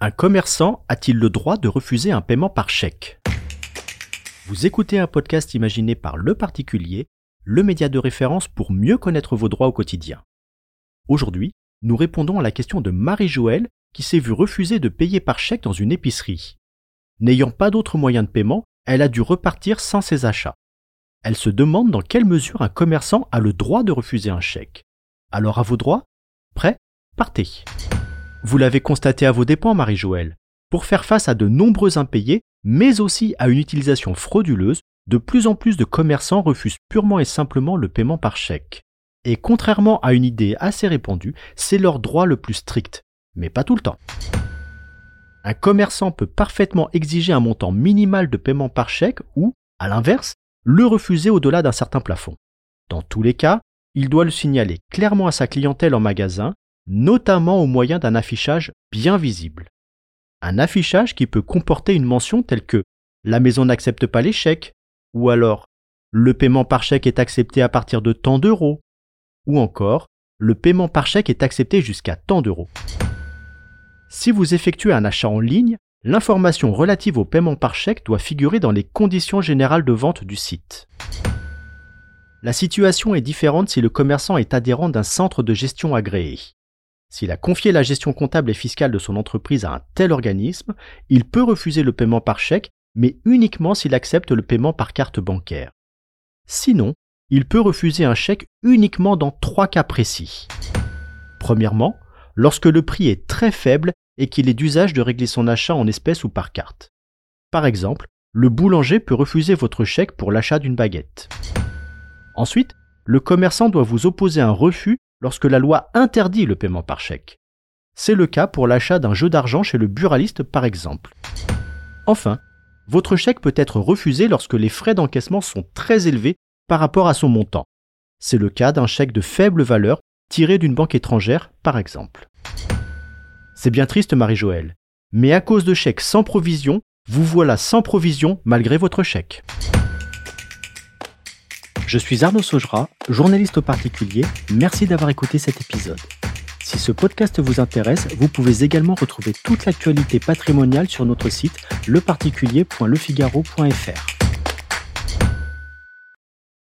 Un commerçant a-t-il le droit de refuser un paiement par chèque? Vous écoutez un podcast imaginé par Le Particulier, le média de référence pour mieux connaître vos droits au quotidien. Aujourd'hui, nous répondons à la question de Marie-Joëlle qui s'est vue refuser de payer par chèque dans une épicerie. N'ayant pas d'autre moyen de paiement, elle a dû repartir sans ses achats. Elle se demande dans quelle mesure un commerçant a le droit de refuser un chèque. Alors à vos droits Prêt Partez vous l'avez constaté à vos dépens, Marie-Joëlle. Pour faire face à de nombreux impayés, mais aussi à une utilisation frauduleuse, de plus en plus de commerçants refusent purement et simplement le paiement par chèque. Et contrairement à une idée assez répandue, c'est leur droit le plus strict, mais pas tout le temps. Un commerçant peut parfaitement exiger un montant minimal de paiement par chèque ou, à l'inverse, le refuser au-delà d'un certain plafond. Dans tous les cas, il doit le signaler clairement à sa clientèle en magasin notamment au moyen d'un affichage bien visible. Un affichage qui peut comporter une mention telle que la maison n'accepte pas les chèques, ou alors le paiement par chèque est accepté à partir de tant d'euros, ou encore le paiement par chèque est accepté jusqu'à tant d'euros. Si vous effectuez un achat en ligne, l'information relative au paiement par chèque doit figurer dans les conditions générales de vente du site. La situation est différente si le commerçant est adhérent d'un centre de gestion agréé. S'il a confié la gestion comptable et fiscale de son entreprise à un tel organisme, il peut refuser le paiement par chèque, mais uniquement s'il accepte le paiement par carte bancaire. Sinon, il peut refuser un chèque uniquement dans trois cas précis. Premièrement, lorsque le prix est très faible et qu'il est d'usage de régler son achat en espèces ou par carte. Par exemple, le boulanger peut refuser votre chèque pour l'achat d'une baguette. Ensuite, le commerçant doit vous opposer un refus lorsque la loi interdit le paiement par chèque. C'est le cas pour l'achat d'un jeu d'argent chez le buraliste par exemple. Enfin, votre chèque peut être refusé lorsque les frais d'encaissement sont très élevés par rapport à son montant. C'est le cas d'un chèque de faible valeur tiré d'une banque étrangère par exemple. C'est bien triste Marie-Joëlle, mais à cause de chèques sans provision, vous voilà sans provision malgré votre chèque. Je suis Arnaud Saugera, journaliste au particulier. Merci d'avoir écouté cet épisode. Si ce podcast vous intéresse, vous pouvez également retrouver toute l'actualité patrimoniale sur notre site leparticulier.lefigaro.fr.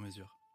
sur mesure.